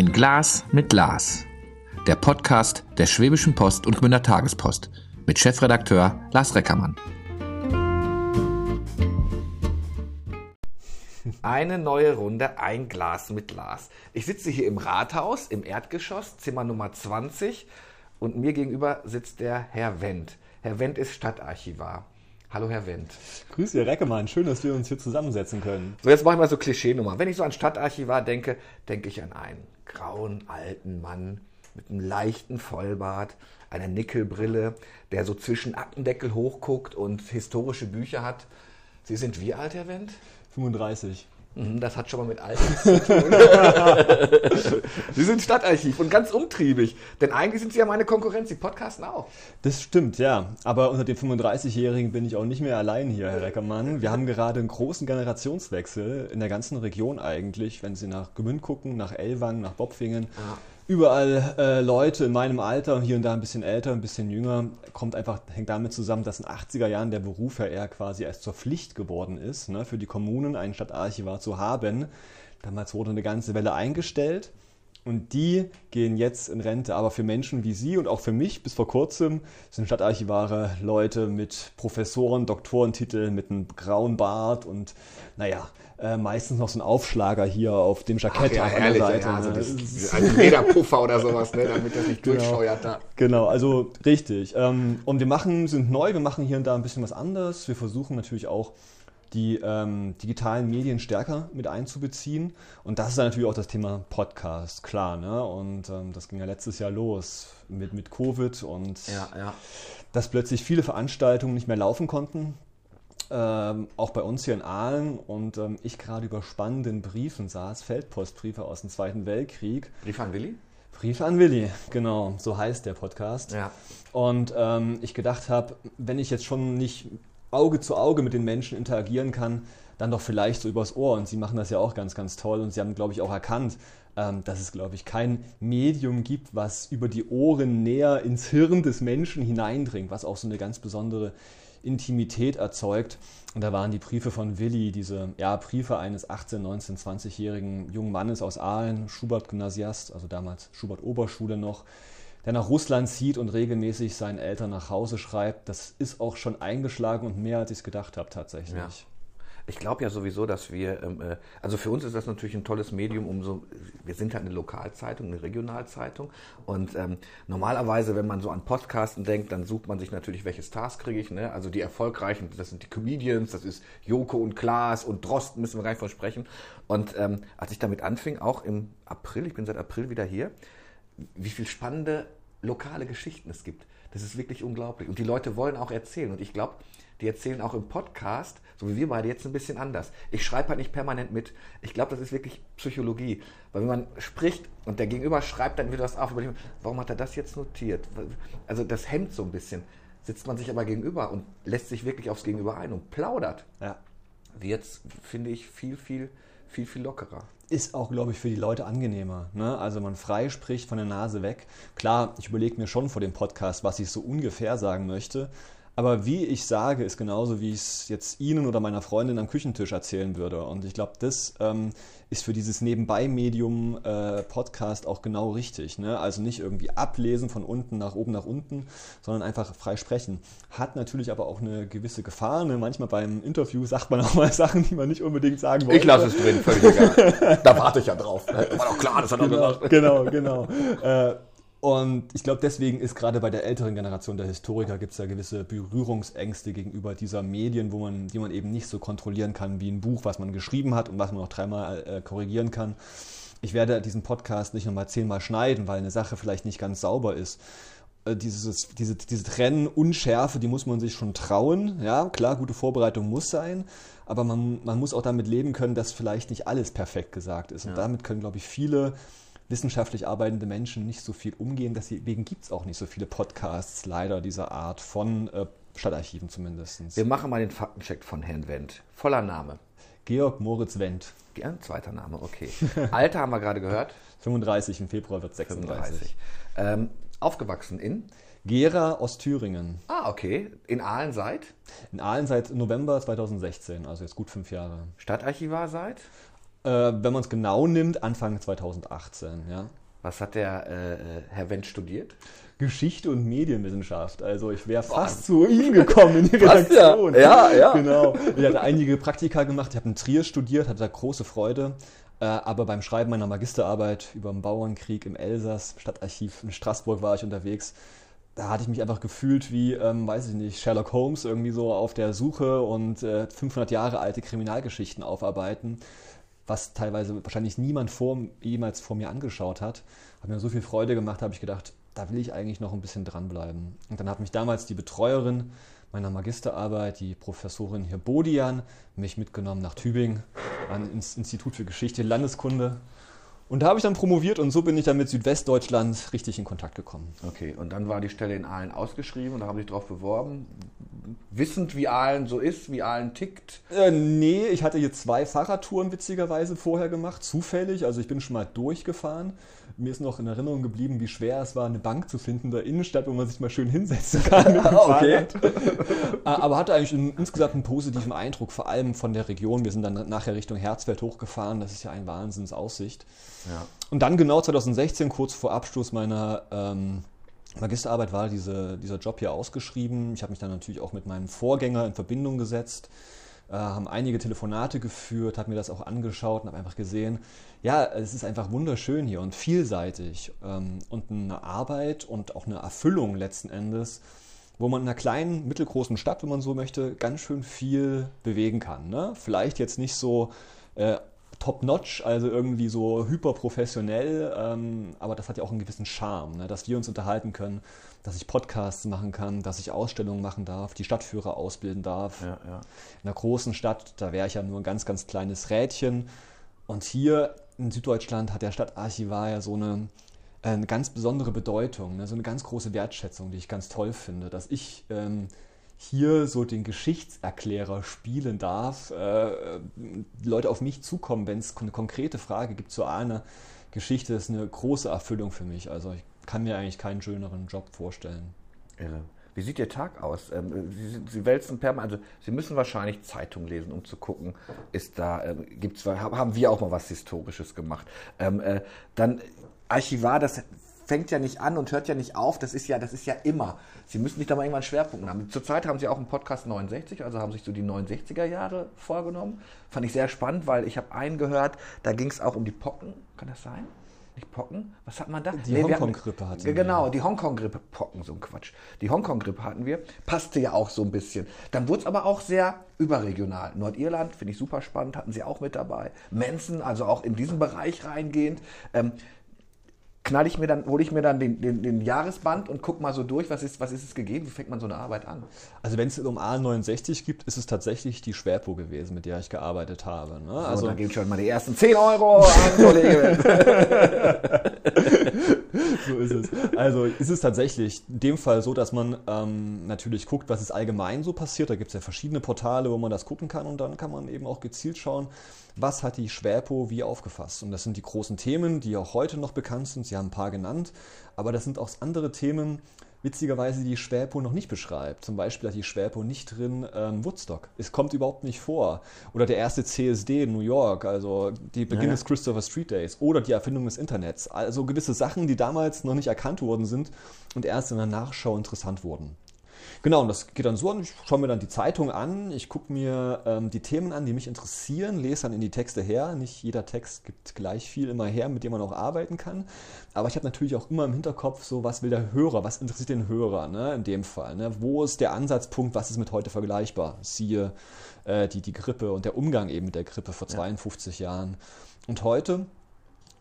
Ein Glas mit Lars. Der Podcast der Schwäbischen Post und Gmünder Tagespost mit Chefredakteur Lars Reckermann. Eine neue Runde, ein Glas mit Lars. Ich sitze hier im Rathaus, im Erdgeschoss, Zimmer Nummer 20 und mir gegenüber sitzt der Herr Wendt. Herr Wendt ist Stadtarchivar. Hallo, Herr Wendt. Grüß Herr Reckemann. Schön, dass wir uns hier zusammensetzen können. So, jetzt mache ich mal so Klischeenummer. Wenn ich so an Stadtarchivar denke, denke ich an einen grauen alten Mann mit einem leichten Vollbart, einer Nickelbrille, der so zwischen Aktendeckel hochguckt und historische Bücher hat. Sie sind wie alt, Herr Wendt? 35. Mhm, Das hat schon mal mit Alten zu tun. Sie sind Stadtarchiv und ganz umtriebig. Denn eigentlich sind Sie ja meine Konkurrenz. Sie podcasten auch. Das stimmt, ja. Aber unter den 35-Jährigen bin ich auch nicht mehr allein hier, Herr Reckermann. Wir haben gerade einen großen Generationswechsel in der ganzen Region eigentlich, wenn Sie nach Gemünd gucken, nach Ellwangen, nach Bopfingen. Überall äh, Leute in meinem Alter, hier und da ein bisschen älter, ein bisschen jünger, kommt einfach, hängt damit zusammen, dass in den 80er Jahren der Beruf ja eher quasi erst zur Pflicht geworden ist, ne, für die Kommunen einen Stadtarchivar zu haben. Damals wurde eine ganze Welle eingestellt und die gehen jetzt in Rente. Aber für Menschen wie Sie und auch für mich bis vor kurzem sind Stadtarchivare Leute mit Professoren, Doktorentitel, mit einem grauen Bart und naja, äh, meistens noch so ein Aufschlager hier auf dem Jackett ja, auf der. Seite. Ja, also ne? das, das, ein Lederpuffer oder sowas, ne, damit das nicht durchscheuert da. Genau, also richtig. Ähm, und wir machen, sind neu, wir machen hier und da ein bisschen was anderes. Wir versuchen natürlich auch die ähm, digitalen Medien stärker mit einzubeziehen. Und das ist dann natürlich auch das Thema Podcast, klar. Ne? Und ähm, das ging ja letztes Jahr los mit, mit Covid und Ja, ja. dass plötzlich viele Veranstaltungen nicht mehr laufen konnten. Ähm, auch bei uns hier in Aalen und ähm, ich gerade über spannenden Briefen saß, Feldpostbriefe aus dem Zweiten Weltkrieg. Brief an Willi? Briefe an Willi, genau, so heißt der Podcast. Ja. Und ähm, ich gedacht habe, wenn ich jetzt schon nicht Auge zu Auge mit den Menschen interagieren kann, dann doch vielleicht so übers Ohr. Und Sie machen das ja auch ganz, ganz toll. Und Sie haben, glaube ich, auch erkannt, ähm, dass es, glaube ich, kein Medium gibt, was über die Ohren näher ins Hirn des Menschen hineindringt, was auch so eine ganz besondere Intimität erzeugt. Und da waren die Briefe von Willi, diese ja, Briefe eines 18-, 19-, 20-jährigen jungen Mannes aus Aalen, Schubert-Gymnasiast, also damals Schubert-Oberschule noch, der nach Russland zieht und regelmäßig seinen Eltern nach Hause schreibt. Das ist auch schon eingeschlagen und mehr, als ich es gedacht habe tatsächlich. Ja. Ich glaube ja sowieso, dass wir, ähm, äh, also für uns ist das natürlich ein tolles Medium, um so, wir sind halt eine Lokalzeitung, eine Regionalzeitung und ähm, normalerweise, wenn man so an Podcasten denkt, dann sucht man sich natürlich, welche Stars kriege ich, ne? also die erfolgreichen, das sind die Comedians, das ist Joko und Klaas und Drosten, müssen wir gar nicht versprechen und ähm, als ich damit anfing, auch im April, ich bin seit April wieder hier, wie viel spannende lokale Geschichten es gibt. Das ist wirklich unglaublich. Und die Leute wollen auch erzählen. Und ich glaube, die erzählen auch im Podcast, so wie wir beide jetzt ein bisschen anders. Ich schreibe halt nicht permanent mit. Ich glaube, das ist wirklich Psychologie. Weil wenn man spricht und der Gegenüber schreibt dann wieder was auf, überlegt man, warum hat er das jetzt notiert? Also das hemmt so ein bisschen. Sitzt man sich aber gegenüber und lässt sich wirklich aufs Gegenüber ein und plaudert. Ja. Wird, finde ich, viel, viel, viel, viel lockerer. Ist auch, glaube ich, für die Leute angenehmer. Ne? Also man frei spricht von der Nase weg. Klar, ich überlege mir schon vor dem Podcast, was ich so ungefähr sagen möchte. Aber wie ich sage, ist genauso, wie ich es jetzt Ihnen oder meiner Freundin am Küchentisch erzählen würde. Und ich glaube, das ähm, ist für dieses Nebenbei-Medium äh, Podcast auch genau richtig. Ne? Also nicht irgendwie ablesen von unten nach oben nach unten, sondern einfach frei sprechen. Hat natürlich aber auch eine gewisse Gefahr. Ne? Manchmal beim Interview sagt man auch mal Sachen, die man nicht unbedingt sagen wollte. Ich lasse es drin, völlig egal. da warte ich ja drauf. ne? War doch klar, das hat er genau, gemacht. genau, genau. Äh, und ich glaube, deswegen ist gerade bei der älteren Generation der Historiker gibt es da gewisse Berührungsängste gegenüber dieser Medien, wo man, die man eben nicht so kontrollieren kann wie ein Buch, was man geschrieben hat und was man noch dreimal äh, korrigieren kann. Ich werde diesen Podcast nicht nochmal zehnmal schneiden, weil eine Sache vielleicht nicht ganz sauber ist. Äh, Dieses, diese, diese Trennunschärfe, die muss man sich schon trauen. Ja, klar, gute Vorbereitung muss sein, aber man, man muss auch damit leben können, dass vielleicht nicht alles perfekt gesagt ist. Und damit können, glaube ich, viele wissenschaftlich arbeitende Menschen nicht so viel umgehen. Deswegen gibt es auch nicht so viele Podcasts leider dieser Art von äh, Stadtarchiven zumindest. Wir machen mal den Faktencheck von Herrn Wendt. Voller Name. Georg Moritz Wendt, Ja, zweiter Name, okay. Alter haben wir gerade gehört. 35, im Februar wird 36. 35. Ähm, aufgewachsen in? Gera, Ostthüringen. Ah, okay. In Aalen seit? In Aalen seit November 2016, also jetzt gut fünf Jahre. Stadtarchivar seit? Äh, wenn man es genau nimmt, Anfang 2018, ja. Was hat der äh, äh, Herr Wendt studiert? Geschichte und Medienwissenschaft. Also ich wäre fast zu ihm gekommen in die Redaktion. Ja, ja. Genau. Ich hatte einige Praktika gemacht. Ich habe in Trier studiert, hatte da große Freude. Äh, aber beim Schreiben meiner Magisterarbeit über den Bauernkrieg im Elsass, Stadtarchiv in Straßburg war ich unterwegs. Da hatte ich mich einfach gefühlt wie, ähm, weiß ich nicht, Sherlock Holmes irgendwie so auf der Suche und äh, 500 Jahre alte Kriminalgeschichten aufarbeiten was teilweise wahrscheinlich niemand vor, jemals vor mir angeschaut hat. Hat mir so viel Freude gemacht, habe ich gedacht, da will ich eigentlich noch ein bisschen dranbleiben. Und dann hat mich damals die Betreuerin meiner Magisterarbeit, die Professorin hier Bodian, mich mitgenommen nach Tübingen ans Institut für Geschichte Landeskunde und da habe ich dann promoviert und so bin ich dann mit Südwestdeutschland richtig in Kontakt gekommen. Okay, und dann war die Stelle in Aalen ausgeschrieben und da haben Sie sich darauf beworben. Wissend, wie Aalen so ist, wie Aalen tickt? Äh, nee, ich hatte hier zwei Fahrradtouren witzigerweise vorher gemacht, zufällig. Also ich bin schon mal durchgefahren mir ist noch in Erinnerung geblieben, wie schwer es war, eine Bank zu finden in der Innenstadt, wo man sich mal schön hinsetzen kann. okay. Aber hatte eigentlich insgesamt einen positiven Eindruck, vor allem von der Region. Wir sind dann nachher Richtung Herzfeld hochgefahren. Das ist ja ein Wahnsinnsaussicht. Ja. Und dann genau 2016, kurz vor Abschluss meiner ähm, Magisterarbeit, war diese, dieser Job hier ausgeschrieben. Ich habe mich dann natürlich auch mit meinem Vorgänger in Verbindung gesetzt äh, haben einige Telefonate geführt, habe mir das auch angeschaut und habe einfach gesehen, ja, es ist einfach wunderschön hier und vielseitig ähm, und eine Arbeit und auch eine Erfüllung letzten Endes, wo man in einer kleinen, mittelgroßen Stadt, wenn man so möchte, ganz schön viel bewegen kann. Ne? Vielleicht jetzt nicht so äh, top-notch, also irgendwie so hyperprofessionell, ähm, aber das hat ja auch einen gewissen Charme, ne? dass wir uns unterhalten können, dass ich Podcasts machen kann, dass ich Ausstellungen machen darf, die Stadtführer ausbilden darf. Ja, ja. In einer großen Stadt, da wäre ich ja nur ein ganz, ganz kleines Rädchen. Und hier in Süddeutschland hat der Stadtarchivar ja so eine, eine ganz besondere Bedeutung, ne? so eine ganz große Wertschätzung, die ich ganz toll finde, dass ich ähm, hier so den Geschichtserklärer spielen darf, äh, Leute auf mich zukommen, wenn es eine konkrete Frage gibt zu einer Geschichte, ist eine große Erfüllung für mich. Also ich kann mir eigentlich keinen schöneren Job vorstellen. Irre. Wie sieht Ihr Tag aus? Ähm, Sie, Sie wälzen permanent, also Sie müssen wahrscheinlich Zeitung lesen, um zu gucken, ist da, ähm, gibt's, haben wir auch mal was Historisches gemacht. Ähm, äh, dann Archivar, das fängt ja nicht an und hört ja nicht auf. Das ist ja, das ist ja immer. Sie müssen sich da mal irgendwann einen Schwerpunkt haben. Zurzeit haben Sie auch einen Podcast 69, also haben sich so die 69er Jahre vorgenommen. Fand ich sehr spannend, weil ich habe einen gehört, da ging es auch um die Pocken. Kann das sein? Nicht Pocken? Was hat man da? Die nee, Hongkong-Grippe hatten wir. Genau, die Hongkong-Grippe. Pocken, so ein Quatsch. Die Hongkong-Grippe hatten wir. Passte ja auch so ein bisschen. Dann wurde es aber auch sehr überregional. Nordirland finde ich super spannend, hatten sie auch mit dabei. Manson, also auch in diesen Bereich reingehend. Ähm, knall ich mir dann, hole ich mir dann den, den, den, Jahresband und gucke mal so durch, was ist, was ist es gegeben, wie fängt man so eine Arbeit an? Also wenn es um A69 gibt, ist es tatsächlich die Schwerpo gewesen, mit der ich gearbeitet habe. Ne? So, also dann gebe ich schon mal die ersten 10 Euro an, Kollege. so ist es. Also ist es tatsächlich in dem Fall so, dass man ähm, natürlich guckt, was ist allgemein so passiert. Da gibt es ja verschiedene Portale, wo man das gucken kann und dann kann man eben auch gezielt schauen, was hat die Schwerpo wie aufgefasst. Und das sind die großen Themen, die auch heute noch bekannt sind. Sie haben ein paar genannt, aber das sind auch andere Themen, witzigerweise die Schwerpo noch nicht beschreibt. Zum Beispiel hat die Schwerpo nicht drin ähm, Woodstock. Es kommt überhaupt nicht vor. Oder der erste CSD in New York, also die Beginn ja. des Christopher Street Days. Oder die Erfindung des Internets. Also gewisse Sachen, die damals noch nicht erkannt worden sind und erst in der Nachschau interessant wurden. Genau, und das geht dann so an. Ich schaue mir dann die Zeitung an, ich gucke mir ähm, die Themen an, die mich interessieren, lese dann in die Texte her. Nicht jeder Text gibt gleich viel immer her, mit dem man auch arbeiten kann. Aber ich habe natürlich auch immer im Hinterkopf, so was will der Hörer, was interessiert den Hörer ne, in dem Fall. Ne? Wo ist der Ansatzpunkt, was ist mit heute vergleichbar? Siehe äh, die, die Grippe und der Umgang eben mit der Grippe vor 52 ja. Jahren. Und heute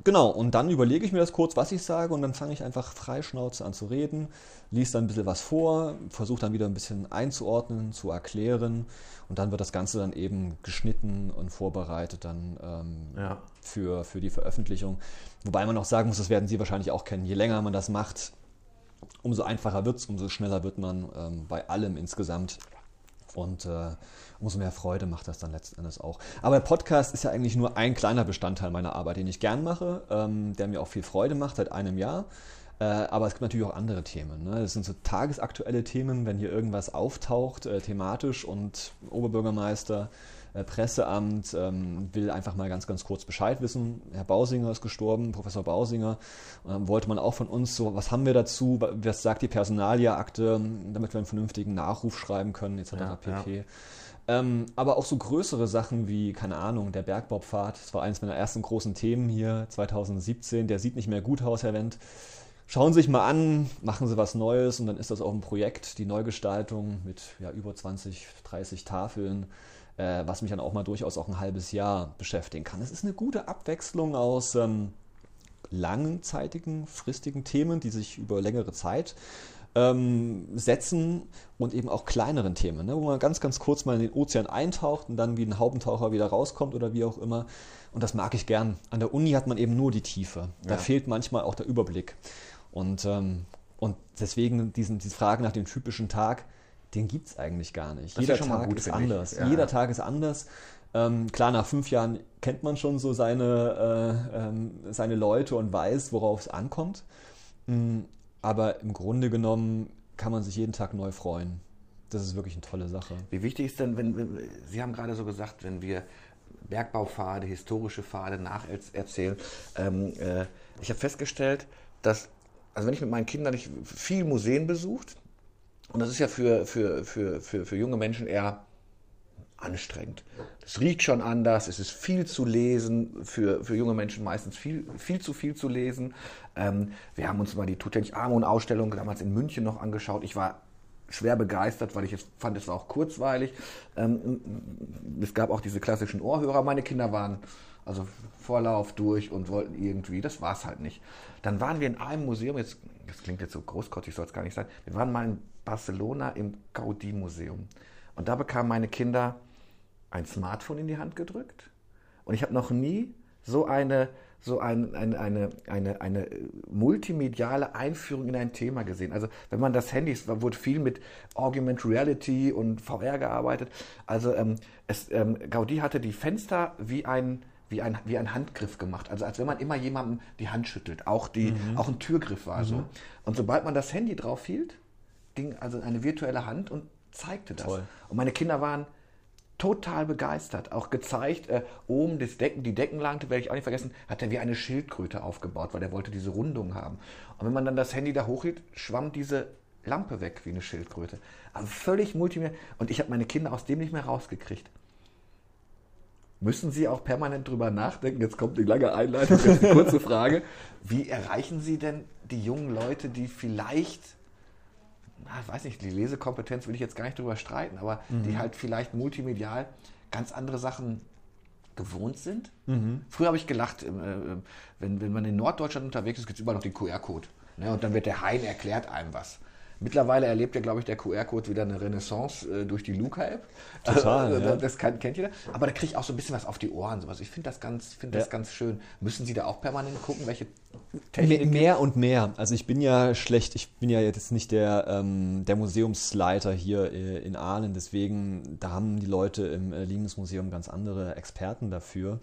Genau, und dann überlege ich mir das kurz, was ich sage, und dann fange ich einfach freischnauze an zu reden, liest dann ein bisschen was vor, versuche dann wieder ein bisschen einzuordnen, zu erklären, und dann wird das Ganze dann eben geschnitten und vorbereitet dann ähm, ja. für, für die Veröffentlichung. Wobei man auch sagen muss, das werden Sie wahrscheinlich auch kennen, je länger man das macht, umso einfacher wird es, umso schneller wird man ähm, bei allem insgesamt. Und äh, umso mehr Freude macht das dann letzten Endes auch. Aber der Podcast ist ja eigentlich nur ein kleiner Bestandteil meiner Arbeit, den ich gern mache, ähm, der mir auch viel Freude macht seit einem Jahr. Äh, aber es gibt natürlich auch andere Themen. Ne? Das sind so tagesaktuelle Themen, wenn hier irgendwas auftaucht, äh, thematisch und Oberbürgermeister Presseamt, ähm, will einfach mal ganz, ganz kurz Bescheid wissen. Herr Bausinger ist gestorben, Professor Bausinger. Ähm, wollte man auch von uns so, was haben wir dazu, was sagt die Personalia-Akte, damit wir einen vernünftigen Nachruf schreiben können, etc. Ja, pp. Ja. Ähm, aber auch so größere Sachen wie, keine Ahnung, der Bergbaupfad, das war eines meiner ersten großen Themen hier 2017, der sieht nicht mehr gut aus, Herr Wendt. Schauen Sie sich mal an, machen Sie was Neues und dann ist das auch ein Projekt, die Neugestaltung mit ja, über 20, 30 Tafeln, äh, was mich dann auch mal durchaus auch ein halbes Jahr beschäftigen kann. Es ist eine gute Abwechslung aus ähm, langzeitigen, fristigen Themen, die sich über längere Zeit ähm, setzen und eben auch kleineren Themen, ne, wo man ganz, ganz kurz mal in den Ozean eintaucht und dann wie ein Haubentaucher wieder rauskommt oder wie auch immer. Und das mag ich gern. An der Uni hat man eben nur die Tiefe. Da ja. fehlt manchmal auch der Überblick. Und, ähm, und deswegen diesen, diese Frage nach dem typischen Tag, den gibt es eigentlich gar nicht. Das Jeder ist Tag gut, ist anders. Ja. Jeder Tag ist anders. Ähm, klar, nach fünf Jahren kennt man schon so seine, äh, ähm, seine Leute und weiß, worauf es ankommt. Mhm. Aber im Grunde genommen kann man sich jeden Tag neu freuen. Das ist wirklich eine tolle Sache. Wie wichtig ist denn, wenn, wenn Sie haben gerade so gesagt, wenn wir Bergbaupfade, historische Pfade nacherzählen. Ähm, äh, ich habe festgestellt, dass, also wenn ich mit meinen Kindern ich viel Museen besucht, und das ist ja für, für, für, für, für junge Menschen eher anstrengend. Es riecht schon anders, es ist viel zu lesen, für, für junge Menschen meistens viel, viel zu viel zu lesen. Ähm, wir haben uns mal die Tutanchamun-Ausstellung damals in München noch angeschaut. Ich war schwer begeistert, weil ich es fand, es war auch kurzweilig. Ähm, es gab auch diese klassischen Ohrhörer. Meine Kinder waren also Vorlauf durch und wollten irgendwie, das war es halt nicht. Dann waren wir in einem Museum, jetzt, das klingt jetzt so großkotzig, soll es gar nicht sein. Wir waren mal in Barcelona im Gaudí-Museum. Und da bekamen meine Kinder ein Smartphone in die Hand gedrückt. Und ich habe noch nie so eine, so ein, eine, eine, eine, eine multimediale Einführung in ein Thema gesehen. Also wenn man das Handy, es wurde viel mit Augmented Reality und VR gearbeitet. Also ähm, es, ähm, Gaudi hatte die Fenster wie ein, wie ein, wie ein Handgriff gemacht. Also als wenn man immer jemandem die Hand schüttelt. Auch, die, mhm. auch ein Türgriff war mhm. so. Und sobald man das Handy drauf hielt, ging also eine virtuelle Hand und zeigte das. Toll. Und meine Kinder waren total begeistert. Auch gezeigt, äh, oben das Decken, die Deckenlante, werde ich auch nicht vergessen, hat er wie eine Schildkröte aufgebaut, weil er wollte diese Rundung haben. Und wenn man dann das Handy da hochhielt, schwamm diese Lampe weg wie eine Schildkröte. Also völlig multimedia. Und ich habe meine Kinder aus dem nicht mehr rausgekriegt. Müssen Sie auch permanent drüber nachdenken? Jetzt kommt die lange Einleitung, jetzt eine kurze Frage. Wie erreichen Sie denn die jungen Leute, die vielleicht na, ich weiß nicht, die Lesekompetenz will ich jetzt gar nicht drüber streiten, aber mhm. die halt vielleicht multimedial ganz andere Sachen gewohnt sind. Mhm. Früher habe ich gelacht, äh, wenn, wenn man in Norddeutschland unterwegs ist, gibt es überall noch den QR-Code. Ne? Und dann wird der Hein erklärt einem was. Mittlerweile erlebt ja, glaube ich, der QR-Code wieder eine Renaissance äh, durch die Luca-App. Total. Also, ja. Das kann, kennt jeder. Aber da kriege ich auch so ein bisschen was auf die Ohren. Sowas. Ich finde das, ganz, find ja. das ganz schön. Müssen Sie da auch permanent gucken, welche Technik? Mehr und mehr. Also ich bin ja schlecht, ich bin ja jetzt nicht der, ähm, der Museumsleiter hier äh, in Aalen. Deswegen, da haben die Leute im äh, Museum ganz andere Experten dafür.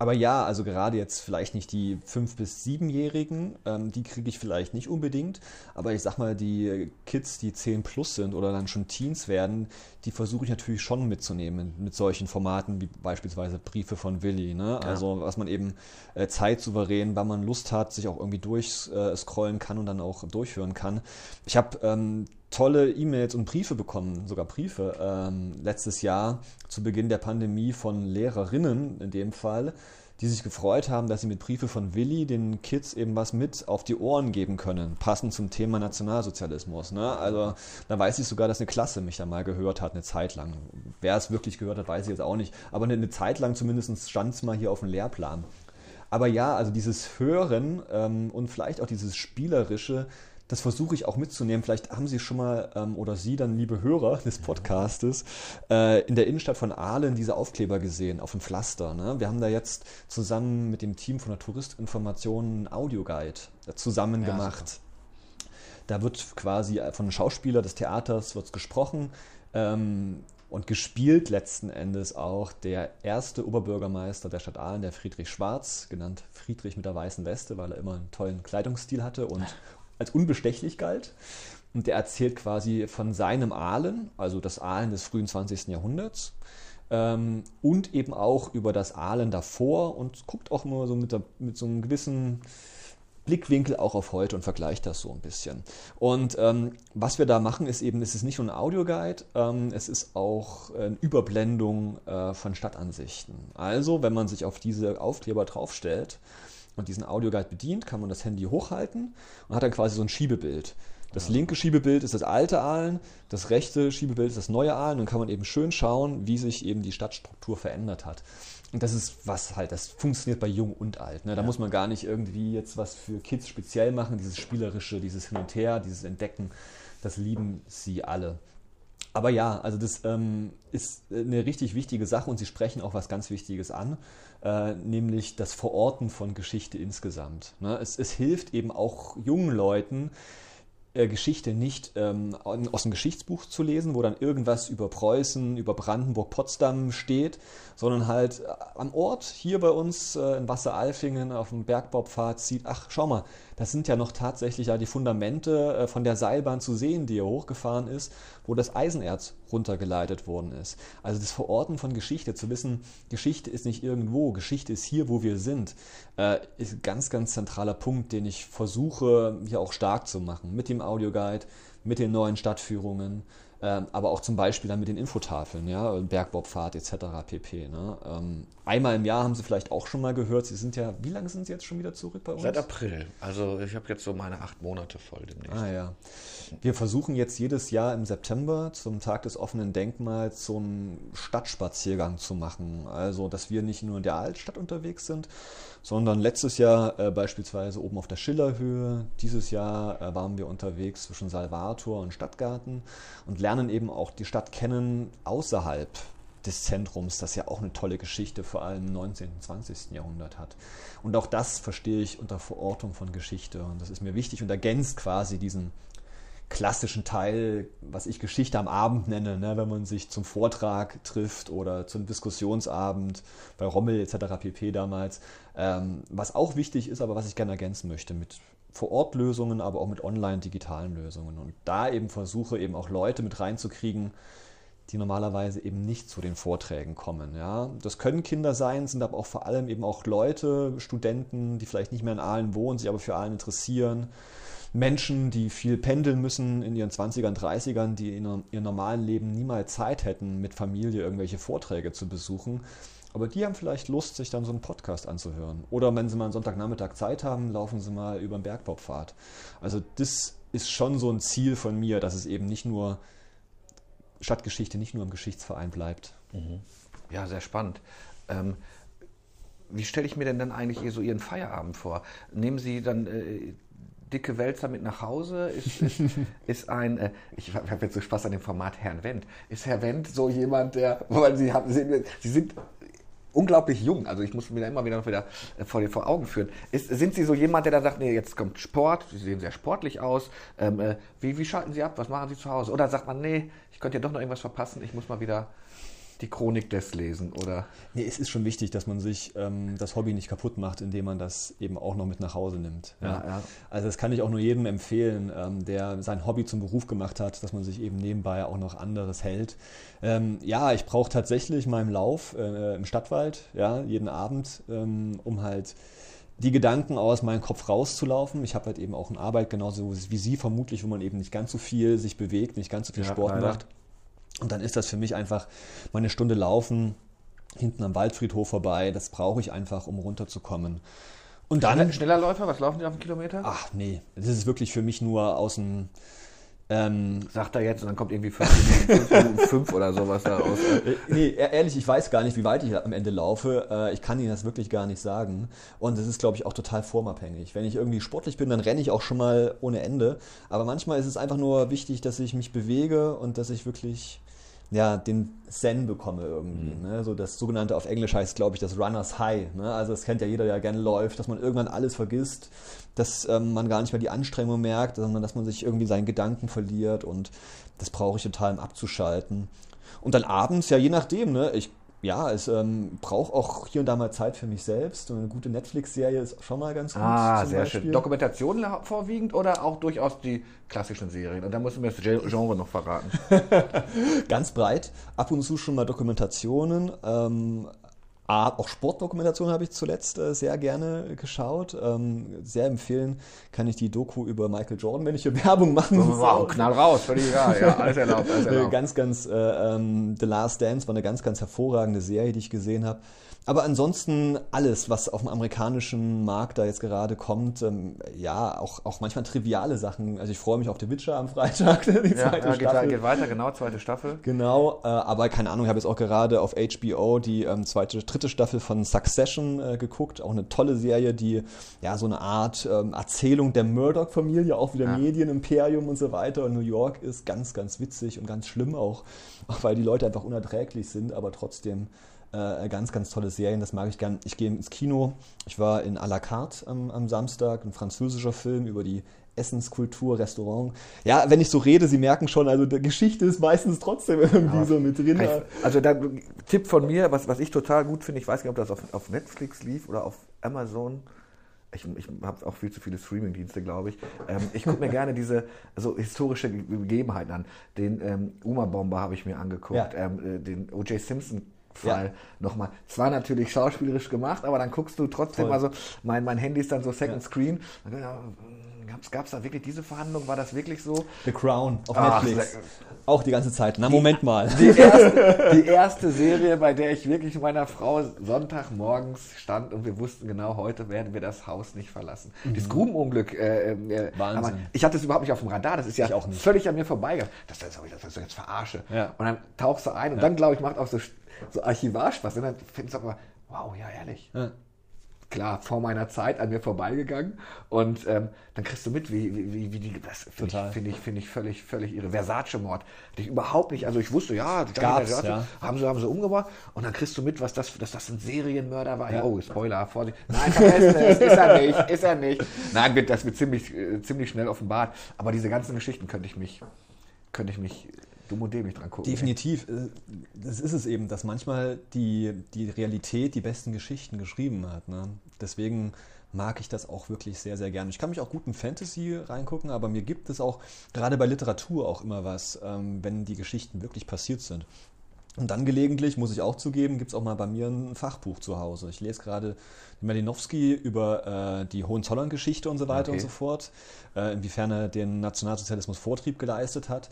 Aber ja, also gerade jetzt vielleicht nicht die 5- bis 7-Jährigen, ähm, die kriege ich vielleicht nicht unbedingt. Aber ich sag mal, die Kids, die 10 plus sind oder dann schon Teens werden, die versuche ich natürlich schon mitzunehmen mit solchen Formaten wie beispielsweise Briefe von Willi. Ne? Also was man eben äh, zeitsouverän, wann man Lust hat, sich auch irgendwie durchscrollen äh, kann und dann auch durchführen kann. Ich habe ähm, tolle E-Mails und Briefe bekommen, sogar Briefe, ähm, letztes Jahr zu Beginn der Pandemie von Lehrerinnen in dem Fall, die sich gefreut haben, dass sie mit Briefe von Willi den Kids eben was mit auf die Ohren geben können, passend zum Thema Nationalsozialismus. Ne? Also da weiß ich sogar, dass eine Klasse mich da mal gehört hat, eine Zeit lang. Wer es wirklich gehört hat, weiß ich jetzt auch nicht. Aber eine, eine Zeit lang zumindest stand es mal hier auf dem Lehrplan. Aber ja, also dieses Hören ähm, und vielleicht auch dieses Spielerische, das versuche ich auch mitzunehmen. Vielleicht haben Sie schon mal, ähm, oder Sie dann, liebe Hörer des Podcastes, äh, in der Innenstadt von Aalen diese Aufkleber gesehen, auf dem Pflaster. Ne? Wir haben da jetzt zusammen mit dem Team von der Touristinformation einen Audioguide äh, zusammen ja, gemacht. Super. Da wird quasi von einem Schauspieler des Theaters wird's gesprochen. Ähm, und gespielt letzten Endes auch der erste Oberbürgermeister der Stadt Aalen, der Friedrich Schwarz, genannt Friedrich mit der weißen Weste, weil er immer einen tollen Kleidungsstil hatte und als unbestechlich galt. Und der erzählt quasi von seinem Aalen, also das Aalen des frühen 20. Jahrhunderts. ähm, und eben auch über das Ahlen davor und guckt auch immer so mit, der, mit so einem gewissen Blickwinkel auch auf heute und vergleicht das so ein bisschen. Und ähm, was wir da machen, ist eben, es ist nicht nur ein Audioguide, ähm, es ist auch eine Überblendung äh, von Stadtansichten. Also, wenn man sich auf diese Aufkleber draufstellt und diesen Audioguide bedient, kann man das Handy hochhalten und hat dann quasi so ein Schiebebild. Das linke Schiebebild ist das alte Aalen, das rechte Schiebebild ist das neue Aalen. Dann kann man eben schön schauen, wie sich eben die Stadtstruktur verändert hat. Und das ist was halt, das funktioniert bei Jung und Alt. Ne? Da ja. muss man gar nicht irgendwie jetzt was für Kids speziell machen. Dieses Spielerische, dieses Hin und Her, dieses Entdecken, das lieben sie alle. Aber ja, also das ähm, ist eine richtig wichtige Sache und Sie sprechen auch was ganz Wichtiges an, äh, nämlich das Verorten von Geschichte insgesamt. Ne? Es, es hilft eben auch jungen Leuten, äh, Geschichte nicht ähm, aus dem Geschichtsbuch zu lesen, wo dann irgendwas über Preußen, über Brandenburg, Potsdam steht, sondern halt äh, am Ort hier bei uns äh, in Wasseralfingen auf dem Bergbaupfad sieht, ach schau mal, das sind ja noch tatsächlich ja die Fundamente von der Seilbahn zu sehen, die hier hochgefahren ist, wo das Eisenerz runtergeleitet worden ist. Also das Verorten von Geschichte, zu wissen, Geschichte ist nicht irgendwo, Geschichte ist hier, wo wir sind, äh, ist ein ganz, ganz zentraler Punkt, den ich versuche hier auch stark zu machen. Mit dem Audioguide, mit den neuen Stadtführungen, ähm, aber auch zum Beispiel dann mit den Infotafeln, ja, Bergbaupfad etc. pp. Ne? Ähm, einmal im Jahr haben Sie vielleicht auch schon mal gehört, Sie sind ja, wie lange sind Sie jetzt schon wieder zurück bei uns? Seit April. Also ich habe jetzt so meine acht Monate voll demnächst. Ah ja. Wir versuchen jetzt jedes Jahr im September zum Tag des offenen Denkmals so einen Stadtspaziergang zu machen. Also, dass wir nicht nur in der Altstadt unterwegs sind, sondern letztes Jahr äh, beispielsweise oben auf der Schillerhöhe, dieses Jahr äh, waren wir unterwegs zwischen Salvator und Stadtgarten und lernen eben auch die Stadt kennen außerhalb des Zentrums, das ja auch eine tolle Geschichte vor allem im 19. und 20. Jahrhundert hat. Und auch das verstehe ich unter Verortung von Geschichte und das ist mir wichtig und ergänzt quasi diesen klassischen Teil, was ich Geschichte am Abend nenne, ne, wenn man sich zum Vortrag trifft oder zum Diskussionsabend bei Rommel etc. pp. damals. Ähm, was auch wichtig ist, aber was ich gerne ergänzen möchte mit Vor-Ort-Lösungen, aber auch mit online-digitalen Lösungen. Und da eben versuche eben auch Leute mit reinzukriegen, die normalerweise eben nicht zu den Vorträgen kommen. Ja. Das können Kinder sein, sind aber auch vor allem eben auch Leute, Studenten, die vielleicht nicht mehr in Aalen wohnen, sich aber für Aalen interessieren Menschen, die viel pendeln müssen in ihren 20ern, 30ern, die in ihrem normalen Leben niemals Zeit hätten, mit Familie irgendwelche Vorträge zu besuchen. Aber die haben vielleicht Lust, sich dann so einen Podcast anzuhören. Oder wenn sie mal einen Sonntagnachmittag Zeit haben, laufen sie mal über den Bergbaupfad. Also das ist schon so ein Ziel von mir, dass es eben nicht nur Stadtgeschichte nicht nur im Geschichtsverein bleibt. Mhm. Ja, sehr spannend. Ähm, wie stelle ich mir denn dann eigentlich so Ihren Feierabend vor? Nehmen Sie dann äh, dicke Wälzer mit nach Hause? Ist, ist, ist ein, äh, ich habe jetzt so Spaß an dem Format Herrn Wendt. Ist Herr Wendt so jemand, der, weil Sie haben, Sie, Sie sind unglaublich jung, also ich muss mir da immer wieder wieder äh, vor, vor Augen führen. Ist, sind Sie so jemand, der da sagt, nee, jetzt kommt Sport, Sie sehen sehr sportlich aus, ähm, äh, wie, wie schalten Sie ab, was machen Sie zu Hause? Oder sagt man, nee, ich könnte ja doch noch irgendwas verpassen, ich muss mal wieder die Chronik des lesen, oder? Nee, es ist schon wichtig, dass man sich ähm, das Hobby nicht kaputt macht, indem man das eben auch noch mit nach Hause nimmt. Ja, ja. ja. Also das kann ich auch nur jedem empfehlen, ähm, der sein Hobby zum Beruf gemacht hat, dass man sich eben nebenbei auch noch anderes hält. Ähm, ja, ich brauche tatsächlich meinen Lauf äh, im Stadtwald, ja, jeden Abend, ähm, um halt die Gedanken aus meinem Kopf rauszulaufen. Ich habe halt eben auch eine Arbeit, genauso wie Sie vermutlich, wo man eben nicht ganz so viel sich bewegt, nicht ganz so viel Sport leider. macht. Und dann ist das für mich einfach mal eine Stunde laufen, hinten am Waldfriedhof vorbei. Das brauche ich einfach, um runterzukommen. Und dann. Schneller Läufer, was laufen die auf einen Kilometer? Ach nee, das ist wirklich für mich nur aus dem ähm, Sagt er jetzt und dann kommt irgendwie 5 oder sowas da raus. Äh, nee, e-, ehrlich, ich weiß gar nicht, wie weit ich am Ende laufe. Äh, ich kann Ihnen das wirklich gar nicht sagen. Und das ist, glaube ich, auch total formabhängig. Wenn ich irgendwie sportlich bin, dann renne ich auch schon mal ohne Ende. Aber manchmal ist es einfach nur wichtig, dass ich mich bewege und dass ich wirklich ja, den Zen bekomme irgendwie. Mhm. Ne? So das sogenannte auf Englisch heißt, glaube ich, das Runners High. Ne? Also das kennt ja jeder, der gerne läuft, dass man irgendwann alles vergisst, dass ähm, man gar nicht mehr die Anstrengung merkt, sondern dass man sich irgendwie seinen Gedanken verliert und das brauche ich total, um abzuschalten. Und dann abends, ja, je nachdem, ne? ich ja, es ähm, braucht auch hier und da mal Zeit für mich selbst. Und eine gute Netflix-Serie ist schon mal ganz gut. Ah, sehr Beispiel. schön. Dokumentation vorwiegend oder auch durchaus die klassischen Serien? Und da musst du mir das Genre noch verraten. ganz breit. Ab und zu schon mal Dokumentationen. Ähm, auch Sportdokumentation habe ich zuletzt äh, sehr gerne geschaut. Ähm, sehr empfehlen kann ich die Doku über Michael Jordan, wenn ich hier Werbung machen muss. Wow, knall raus, völlig egal. Ja, alles erlaubt, alles erlaubt. Ganz, ganz, äh, ähm, The Last Dance war eine ganz, ganz hervorragende Serie, die ich gesehen habe. Aber ansonsten alles, was auf dem amerikanischen Markt da jetzt gerade kommt, ähm, ja, auch, auch manchmal triviale Sachen. Also ich freue mich auf The Witcher am Freitag, die ja, zweite ja, Staffel. Geht, geht, weiter, genau, zweite Staffel. Genau, äh, aber keine Ahnung, ich habe jetzt auch gerade auf HBO die ähm, zweite, dritte Staffel von Succession äh, geguckt. Auch eine tolle Serie, die ja so eine Art ähm, Erzählung der Murdoch-Familie, auch wieder ja. Medienimperium und so weiter. Und New York ist ganz, ganz witzig und ganz schlimm auch, auch weil die Leute einfach unerträglich sind, aber trotzdem äh, ganz, ganz tolle Serien, das mag ich gern. Ich gehe ins Kino. Ich war in à la carte am, am Samstag, ein französischer Film über die Essenskultur, Restaurant. Ja, wenn ich so rede, Sie merken schon, also die Geschichte ist meistens trotzdem irgendwie ja, so mit drin. Also da, Tipp von mir, was, was ich total gut finde, ich weiß nicht, ob das auf, auf Netflix lief oder auf Amazon. Ich, ich habe auch viel zu viele Streaming-Dienste, glaube ich. Ähm, ich gucke mir gerne diese so historische Gegebenheiten an. Den ähm, Uma-Bomber habe ich mir angeguckt, ja. ähm, äh, den O.J. Simpson Fall ja. nochmal. Zwar natürlich schauspielerisch gemacht, aber dann guckst du trotzdem, Voll. also mein, mein Handy ist dann so Second ja. Screen. Gab es da wirklich diese Verhandlung? War das wirklich so? The Crown auf Ach, Netflix. Auch die ganze Zeit. Na, die, Moment mal. Die erste, die erste, Serie, bei der ich wirklich mit meiner Frau Sonntagmorgens stand und wir wussten genau, heute werden wir das Haus nicht verlassen. Mhm. Das Grubenunglück. Äh, äh, Wahnsinn. ich hatte es überhaupt nicht auf dem Radar. Das ist ja völlig an mir vorbeigegangen. Das, das, das, das, jetzt verarsche. Ja. Und dann tauchst du ein und ja. dann, glaube ich, macht auch so so Archivarspaß. Und dann findest du aber, wow, ja, ehrlich. Ja. Klar, vor meiner Zeit an mir vorbeigegangen. Und ähm, dann kriegst du mit, wie, wie, wie die, das finde ich, find ich, find ich völlig, völlig ihre Versace-Mord. Hatte ich überhaupt nicht, also ich wusste, ja, Gab's, ja. haben sie, haben sie umgebracht. Und dann kriegst du mit, was das, dass das ein Serienmörder war. Ja. Oh, Spoiler, Vorsicht. Nein, vergessen es, ist er nicht, ist er nicht. Nein, wird, das wird ziemlich, äh, ziemlich schnell offenbart. Aber diese ganzen Geschichten könnte ich mich, könnte ich mich dumm und dämlich dran gucken. Definitiv. Äh, das ist es eben, dass manchmal die, die Realität die besten Geschichten geschrieben hat. Ne? Deswegen mag ich das auch wirklich sehr, sehr gerne. Ich kann mich auch gut in Fantasy reingucken, aber mir gibt es auch gerade bei Literatur auch immer was, ähm, wenn die Geschichten wirklich passiert sind. Und dann gelegentlich, muss ich auch zugeben, gibt es auch mal bei mir ein Fachbuch zu Hause. Ich lese gerade Malinowski über äh, die Hohenzollern-Geschichte und so weiter okay. und so fort, äh, inwiefern er den Nationalsozialismus Vortrieb geleistet hat.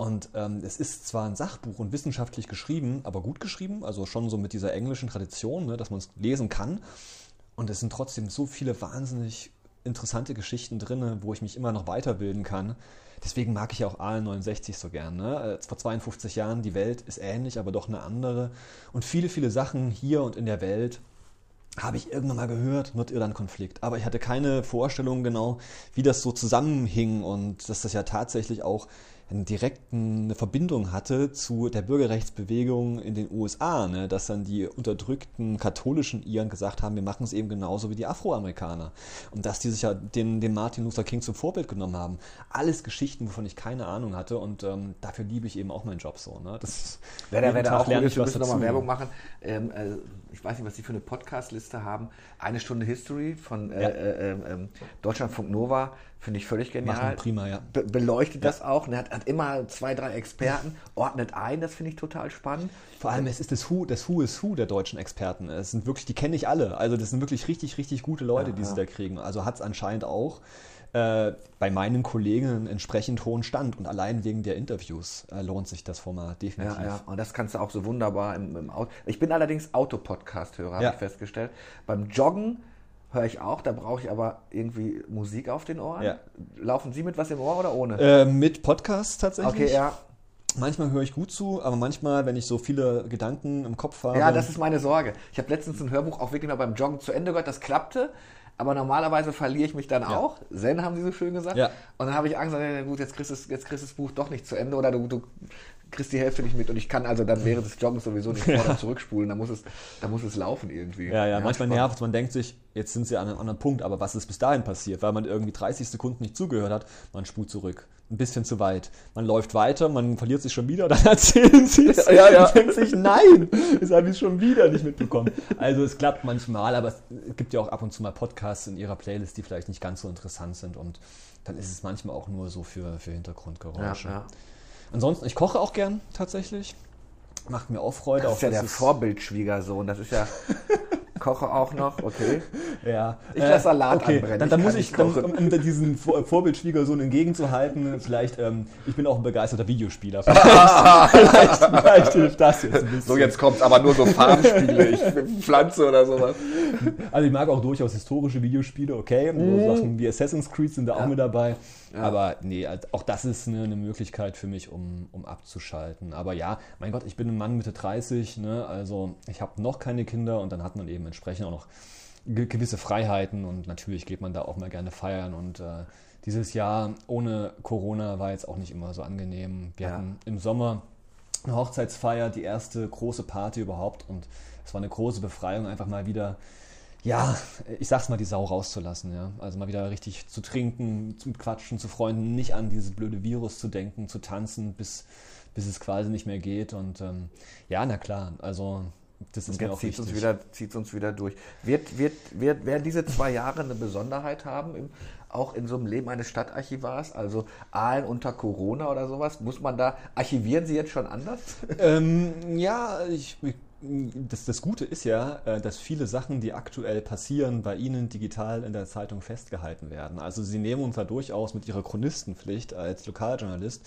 Und ähm, es ist zwar ein Sachbuch und wissenschaftlich geschrieben, aber gut geschrieben, also schon so mit dieser englischen Tradition, ne, dass man es lesen kann. Und es sind trotzdem so viele wahnsinnig interessante Geschichten drin, wo ich mich immer noch weiterbilden kann. Deswegen mag ich auch AL69 so gern. Ne? Vor 52 Jahren, die Welt ist ähnlich, aber doch eine andere. Und viele, viele Sachen hier und in der Welt habe ich irgendwann mal gehört, Nordirland-Konflikt. Aber ich hatte keine Vorstellung genau, wie das so zusammenhing und dass das ja tatsächlich auch einen direkten eine Verbindung hatte zu der Bürgerrechtsbewegung in den USA, ne? dass dann die unterdrückten katholischen Iren gesagt haben, wir machen es eben genauso wie die Afroamerikaner. Und dass die sich ja den, den Martin Luther King zum Vorbild genommen haben. Alles Geschichten, wovon ich keine Ahnung hatte und ähm, dafür liebe ich eben auch meinen Job so. Ne? Das wer da, wer da auch lerne ich was nochmal Werbung machen. Ähm, äh, ich weiß nicht, was Sie für eine Podcast-Liste haben. Eine Stunde History von äh, ja. äh, ähm, ähm, Deutschlandfunk Nova Finde ich völlig genial. Machen prima, ja. Be beleuchtet ja. das auch. Er hat, hat, immer zwei, drei Experten, ordnet ein, das finde ich total spannend. Vor allem, es ist das Who, das Who is Who der deutschen Experten. Es sind wirklich, die kenne ich alle. Also das sind wirklich richtig, richtig gute Leute, ja, die sie da kriegen. Also hat es anscheinend auch äh, bei meinen Kollegen einen entsprechend hohen Stand. Und allein wegen der Interviews äh, lohnt sich das Format definitiv. Ja, ja. Und das kannst du auch so wunderbar im, im Auto. Ich bin allerdings Autopodcast-Hörer, habe ich festgestellt. Beim Joggen höre ich auch, da brauche ich aber irgendwie Musik auf den Ohren. Ja. Laufen Sie mit was im Ohr oder ohne? Äh, mit Podcast tatsächlich. Okay, ja. Manchmal höre ich gut zu, aber manchmal, wenn ich so viele Gedanken im Kopf habe. Ja, das ist meine Sorge. Ich habe letztens ein Hörbuch auch wirklich mal beim Joggen zu Ende gehört, das klappte, aber normalerweise verliere ich mich dann ja. auch. Zen haben sie so schön gesagt. Ja. Und dann habe ich Angst, gut, jetzt kriegst, du, jetzt kriegst du das Buch doch nicht zu Ende oder du, du kriegst die Hälfte nicht mit und ich kann also dann während des Joggens sowieso nicht vor- oder zurückspulen, da muss es, da muss es laufen irgendwie. Ja, ja, manchmal spannend. nervt es, man denkt sich, jetzt sind sie an einem anderen Punkt, aber was ist bis dahin passiert? Weil man irgendwie 30 Sekunden nicht zugehört hat, man spult zurück. Ein bisschen zu weit. Man läuft weiter, man verliert sich schon wieder, dann erzählen sie es. Ja, ja. Und denkt sich, nein, das habe ich schon wieder nicht mitbekommen. Also es klappt manchmal, aber es gibt ja auch ab und zu mal Podcasts in ihrer Playlist, die vielleicht nicht ganz so interessant sind und dann ist es manchmal auch nur so für, für Ja, Hintergrundgeräusche. ja. Ansonsten, ich koche auch gern tatsächlich. Macht mir auch Freude. Das auch ist ja der Vorbildschwiegersohn, das ist ja, koche auch noch, okay. Ja. Ich lass Salat okay. anbrennen, Dann, dann muss ich, dann, um, um diesen Vor Vorbildschwiegersohn entgegenzuhalten, vielleicht, ähm, ich bin auch ein begeisterter Videospieler. Vielleicht, vielleicht, vielleicht hilft das jetzt ein bisschen. So, jetzt kommt's aber nur so Farmspiele, ich pflanze oder sowas. Also ich mag auch durchaus historische Videospiele, okay. Mhm. So Sachen wie Assassin's Creed sind da auch mit dabei. Aber nee, auch das ist eine, eine Möglichkeit für mich, um, um abzuschalten. Aber ja, mein Gott, ich bin ein Mann Mitte 30, ne? also ich habe noch keine Kinder und dann hat man eben entsprechend auch noch gewisse Freiheiten und natürlich geht man da auch mal gerne feiern und äh, dieses Jahr ohne Corona war jetzt auch nicht immer so angenehm. Wir Ja. hatten im Sommer eine Hochzeitsfeier, die erste große Party überhaupt und es war eine große Befreiung, einfach mal wieder, ja, ich sag's mal, die Sau rauszulassen, ja. Also mal wieder richtig zu trinken, zu quatschen, zu Freunden, nicht an dieses blöde Virus zu denken, zu tanzen, bis, bis es quasi nicht mehr geht und ähm, ja, na klar, also das ist mir jetzt auch zieht uns wieder, zieht's uns wieder durch. Wird, wird, wird, werden diese zwei Jahre eine Besonderheit haben, im, auch in so einem Leben eines Stadtarchivars? Also Aalen unter Corona oder sowas? Muss man da, archivieren Sie jetzt schon anders? Ähm, ja, ich, das, das Gute ist ja, äh, dass viele Sachen, die aktuell passieren, bei Ihnen digital in der Zeitung festgehalten werden. Also Sie nehmen uns da durchaus mit Ihrer Chronistenpflicht als Lokaljournalist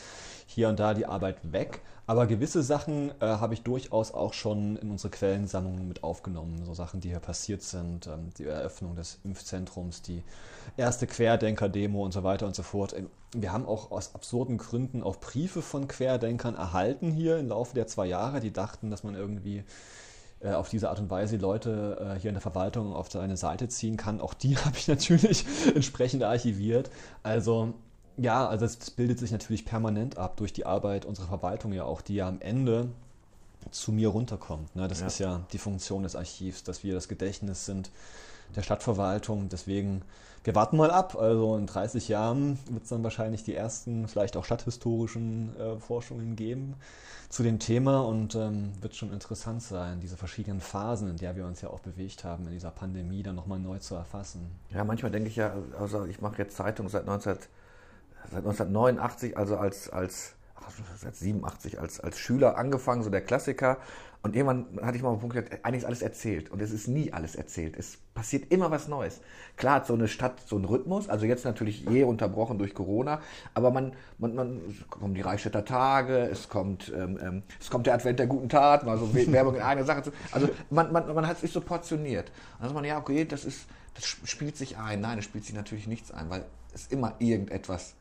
hier und da die Arbeit weg. Aber gewisse Sachen äh, habe ich durchaus auch schon in unsere Quellensammlungen mit aufgenommen. So Sachen, die hier passiert sind, ähm, die Eröffnung des Impfzentrums, die erste Querdenker-Demo und so weiter und so fort. Ähm, Wir haben auch aus absurden Gründen auch Briefe von Querdenkern erhalten hier im Laufe der zwei Jahre, die dachten, dass man irgendwie äh, auf diese Art und Weise Leute äh, hier in der Verwaltung auf seine Seite ziehen kann. Auch die habe ich natürlich entsprechend archiviert. Also ja, also es bildet sich natürlich permanent ab durch die Arbeit unserer Verwaltung ja auch, die ja am Ende zu mir runterkommt. Ne? Das Ja. ist ja die Funktion des Archivs, dass wir das Gedächtnis sind der Stadtverwaltung. Deswegen, wir warten mal ab. Also in 30 Jahren wird es dann wahrscheinlich die ersten, vielleicht auch stadthistorischen äh, Forschungen geben zu dem Thema und ähm, wird schon interessant sein, diese verschiedenen Phasen, in der wir uns ja auch bewegt haben, in dieser Pandemie dann nochmal neu zu erfassen. Ja, manchmal denke ich ja, also ich mache jetzt Zeitung seit, 19, seit 1989, also als, als ach, seit 87 als, als Schüler angefangen, so der Klassiker. Und irgendwann hatte ich mal einen Punkt gesagt, eigentlich ist alles erzählt. Und es ist nie alles erzählt. Es passiert immer was Neues. Klar hat so eine Stadt so einen Rhythmus, also jetzt natürlich je unterbrochen durch Corona, aber man, man, man es kommen die Reichstätter Tage, es kommt, ähm, ähm, es kommt der Advent der guten Tat, mal so Werbung in eine Sache. zu- Also man, man, man hat sich so portioniert. Dann sagt man, ja, okay, das ist, das spielt sich ein. Nein, es spielt sich natürlich nichts ein, weil es immer irgendetwas,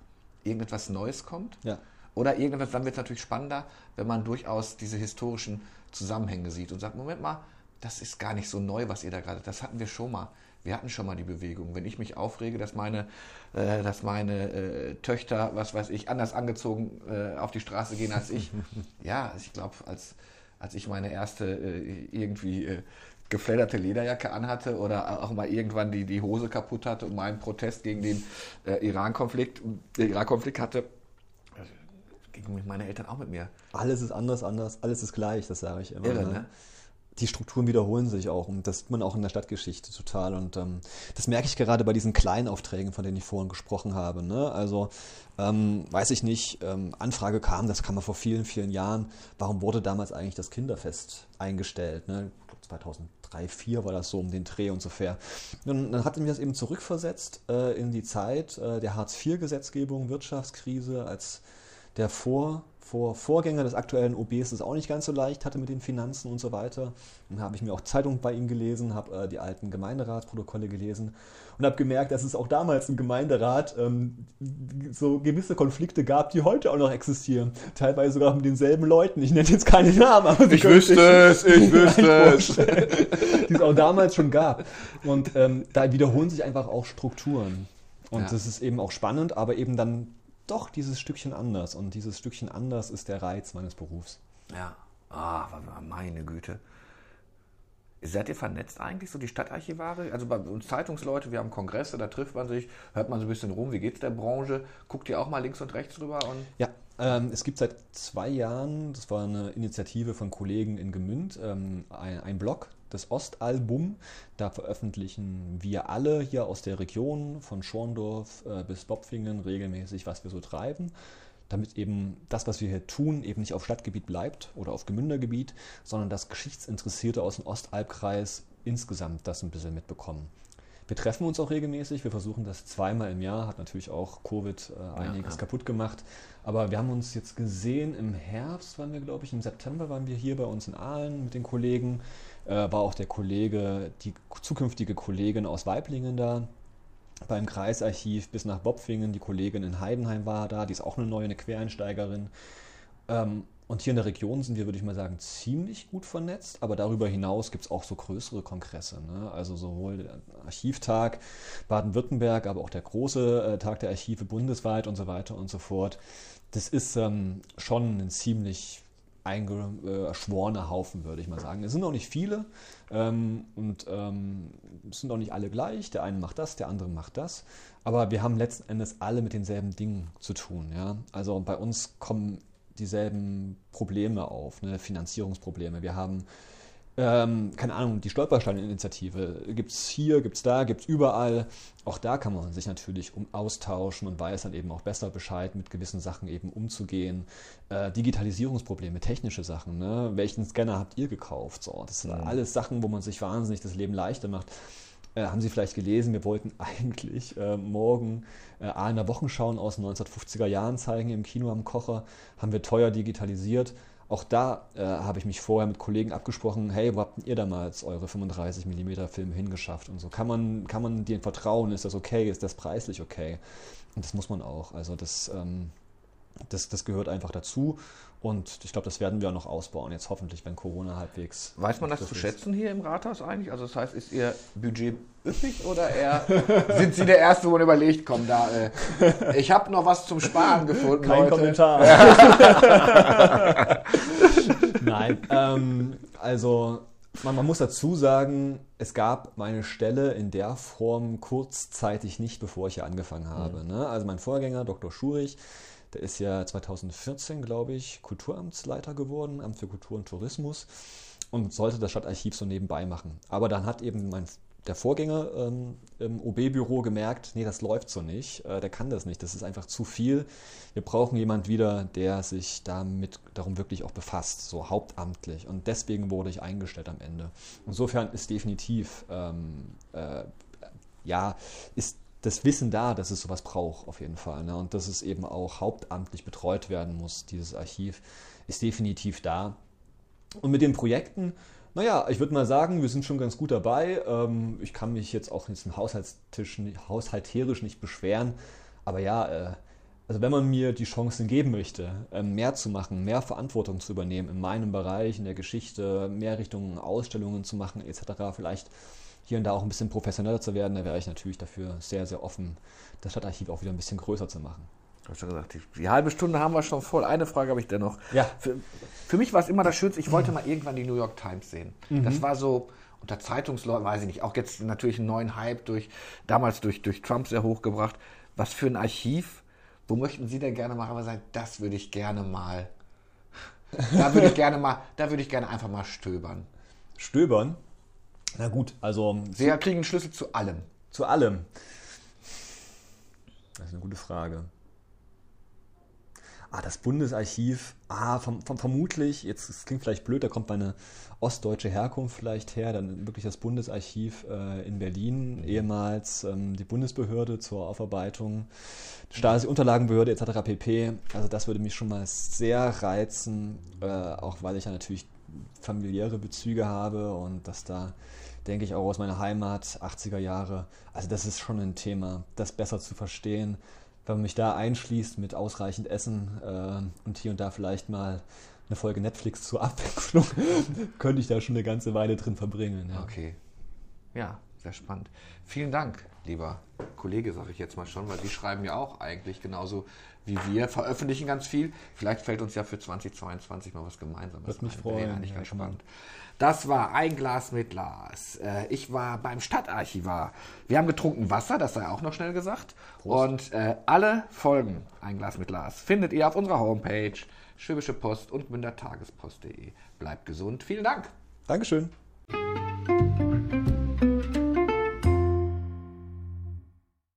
irgendetwas Neues kommt. Ja. Oder irgendetwas, dann wird es natürlich spannender, wenn man durchaus diese historischen Zusammenhänge sieht und sagt, Moment mal, das ist gar nicht so neu, was ihr da gerade, das hatten wir schon mal. Wir hatten schon mal die Bewegung. Wenn ich mich aufrege, dass meine, äh, dass meine äh, Töchter, was weiß ich, anders angezogen äh, auf die Straße gehen als ich. ja, ich glaube, als, als ich meine erste äh, irgendwie äh, gefledderte Lederjacke anhatte oder auch mal irgendwann die, die Hose kaputt hatte und meinen Protest gegen den äh, Iran-Konflikt, den Iran-Konflikt hatte, gingen meine Eltern auch mit mir. Alles ist anders, anders, alles ist gleich, das sage ich immer. Irre, ne? ne? Die Strukturen wiederholen sich auch und das sieht man auch in der Stadtgeschichte total. Und ähm, das merke ich gerade bei diesen kleinen Aufträgen, von denen ich vorhin gesprochen habe. Ne? Also ähm, weiß ich nicht, ähm, Anfrage kam, das kam mal vor vielen, vielen Jahren. Warum wurde damals eigentlich das Kinderfest eingestellt? Ne? Ich glaub, 2003, 2004 war das so um den Dreh und so fair. Und dann hatte mich das eben zurückversetzt äh, in die Zeit äh, der Hartz-IV-Gesetzgebung, Wirtschaftskrise, als der Vor, Vor, Vorgänger des aktuellen OBs es auch nicht ganz so leicht hatte mit den Finanzen und so weiter. Dann habe ich mir auch Zeitung bei ihm gelesen, habe äh, die alten Gemeinderatsprotokolle gelesen und habe gemerkt, dass es auch damals im Gemeinderat ähm, so gewisse Konflikte gab, die heute auch noch existieren. Teilweise sogar mit denselben Leuten. Ich nenne jetzt keine Namen, aber Sie Ich wüsste es, ich wüsste es. die es auch damals schon gab. Und ähm, da wiederholen sich einfach auch Strukturen. Und Ja. das ist eben auch spannend, aber eben dann doch dieses Stückchen anders. Und dieses Stückchen anders ist der Reiz meines Berufs. Ja. Ah, meine Güte. Seid ihr vernetzt eigentlich, so die Stadtarchivare? Also bei uns Zeitungsleute, wir haben Kongresse, da trifft man sich, hört man so ein bisschen rum, wie geht es der Branche? Guckt ihr auch mal links und rechts rüber? Und ja, es gibt seit zwei Jahren, das war eine Initiative von Kollegen in Gemünd, ähm, ein, ein Blog, das Ostalbum. Da veröffentlichen wir alle hier aus der Region von Schorndorf äh, bis Bopfingen regelmäßig, was wir so treiben damit eben das, was wir hier tun, eben nicht auf Stadtgebiet bleibt oder auf Gemündergebiet, sondern dass Geschichtsinteressierte aus dem Ostalbkreis insgesamt das ein bisschen mitbekommen. Wir treffen uns auch regelmäßig, wir versuchen das zweimal im Jahr, hat natürlich auch Covid äh, einiges ja, ja. kaputt gemacht. Aber wir haben uns jetzt gesehen, im Herbst waren wir, glaube ich, im September waren wir hier bei uns in Aalen mit den Kollegen. Äh, war auch der Kollege, die zukünftige Kollegin aus Weiblingen da beim Kreisarchiv bis nach Bopfingen. Die Kollegin in Heidenheim war da, die ist auch eine neue, eine Quereinsteigerin. Ähm, und hier in der Region sind wir, würde ich mal sagen, ziemlich gut vernetzt. Aber darüber hinaus gibt es auch so größere Kongresse. Ne? Also sowohl der Archivtag Baden-Württemberg, aber auch der große äh, Tag der Archive bundesweit und so weiter und so fort. Das ist ähm, schon ein ziemlich eingeschworener Haufen, würde ich mal sagen. Es sind auch nicht viele ähm, und ähm, es sind auch nicht alle gleich. Der eine macht das, der andere macht das. Aber wir haben letzten Endes alle mit denselben Dingen zu tun. Ja? Also bei uns kommen dieselben Probleme auf, ne? Finanzierungsprobleme. Wir haben ähm, keine Ahnung, die Stolperstein-Initiative gibt es hier, gibt es da, gibt es überall. Auch da kann man sich natürlich um austauschen und weiß dann eben auch besser Bescheid, mit gewissen Sachen eben umzugehen. Äh, Digitalisierungsprobleme, technische Sachen. Ne? Welchen Scanner habt ihr gekauft? So, das sind ja. alles Sachen, wo man sich wahnsinnig das Leben leichter macht. Äh, haben Sie vielleicht gelesen, wir wollten eigentlich äh, morgen äh, A in der Wochenschau aus den 1950er Jahren zeigen im Kino am Kocher. Haben wir teuer digitalisiert auch da äh, habe ich mich vorher mit Kollegen abgesprochen, hey, wo habt ihr damals eure 35 mm Filme hingeschafft und so. Kann man, kann man denen vertrauen? Ist das okay? Ist das preislich okay? Und das muss man auch. Also das, ähm, das, das gehört einfach dazu. Und ich glaube, das werden wir auch noch ausbauen, jetzt hoffentlich, wenn Corona halbwegs. Weiß man das zu schätzen hier im Rathaus eigentlich? Also, das heißt, ist Ihr Budget üppig oder eher sind Sie der Erste, wo man überlegt, komm, da, äh, ich habe noch was zum Sparen gefunden. Kein Leute. Kommentar. Nein, ähm, also man, man, muss dazu sagen, es gab meine Stelle in der Form kurzzeitig nicht, bevor ich hier angefangen habe. Mhm. Ne? Also mein Vorgänger, Dr. Schurich, der ist ja 2014, glaube ich, Kulturamtsleiter geworden, Amt für Kultur und Tourismus und sollte das Stadtarchiv so nebenbei machen. Aber dann hat eben mein der Vorgänger ähm, im OB-Büro gemerkt, nee, das läuft so nicht, äh, der kann das nicht, das ist einfach zu viel. Wir brauchen jemand wieder, der sich damit darum wirklich auch befasst, so hauptamtlich. Und deswegen wurde ich eingestellt am Ende. Insofern ist definitiv, ähm, äh, ja, ist das Wissen da, dass es sowas braucht, auf jeden Fall. Ne? Und dass es eben auch hauptamtlich betreut werden muss, dieses Archiv, ist definitiv da. Und mit den Projekten, naja, ich würde mal sagen, wir sind schon ganz gut dabei. Ähm, ich kann mich jetzt auch jetzt im Haushaltstisch, haushalterisch nicht beschweren. Aber ja, äh, also wenn man mir die Chancen geben möchte, ähm, mehr zu machen, mehr Verantwortung zu übernehmen in meinem Bereich, in der Geschichte, mehr Richtung Ausstellungen zu machen etc., vielleicht hier und da auch ein bisschen professioneller zu werden, da wäre ich natürlich dafür sehr, sehr offen, das Stadtarchiv auch wieder ein bisschen größer zu machen. Du hast ja gesagt, die, die, halbe Stunde haben wir schon voll. Eine Frage habe ich dennoch. Ja. Für, für mich war es immer das Schönste, ich wollte mal irgendwann die New York Times sehen. Mhm. Das war so unter Zeitungsleuten, weiß ich nicht, auch jetzt natürlich einen neuen Hype durch, damals durch, durch Trump sehr hochgebracht. Was für ein Archiv, wo möchten Sie denn gerne mal aber sagen, das würde ich gerne mal, da würde ich gerne mal, da würde ich gerne einfach mal stöbern. Stöbern? Na gut, also. Sie zu, kriegen einen Schlüssel zu allem. Zu allem. Das ist eine gute Frage. Ah, das Bundesarchiv, ah, vom, vom, vermutlich, jetzt das klingt vielleicht blöd, da kommt meine ostdeutsche Herkunft vielleicht her, dann wirklich das Bundesarchiv äh, in Berlin, ehemals ähm, die Bundesbehörde zur Aufarbeitung, Stasi-Unterlagenbehörde etc. pp. Also das würde mich schon mal sehr reizen, äh, auch weil ich ja natürlich familiäre Bezüge habe und dass da denke ich auch aus meiner Heimat, 80er Jahre. Also das ist schon ein Thema, das besser zu verstehen. Wenn man mich da einschließt mit ausreichend Essen äh, und hier und da vielleicht mal eine Folge Netflix zur Abwechslung, könnte ich da schon eine ganze Weile drin verbringen. Ja. Okay. Ja, sehr spannend. Vielen Dank, lieber Kollege, sage ich jetzt mal schon, weil Sie schreiben ja auch eigentlich genauso wie wir, veröffentlichen ganz viel. Vielleicht fällt uns ja für 2022 mal was Gemeinsames Würde mich ein. freuen, Wäre eigentlich ja, ganz spannend. Das war ein Glas mit Glas. Äh, Ich war beim Stadtarchivar. Wir haben getrunken Wasser, das sei auch noch schnell gesagt. Und äh, alle Folgen Ein Glas mit Glas findet ihr auf unserer Homepage Schwäbische Post und mündertagespost.de. Bleibt gesund. Vielen Dank. Dankeschön.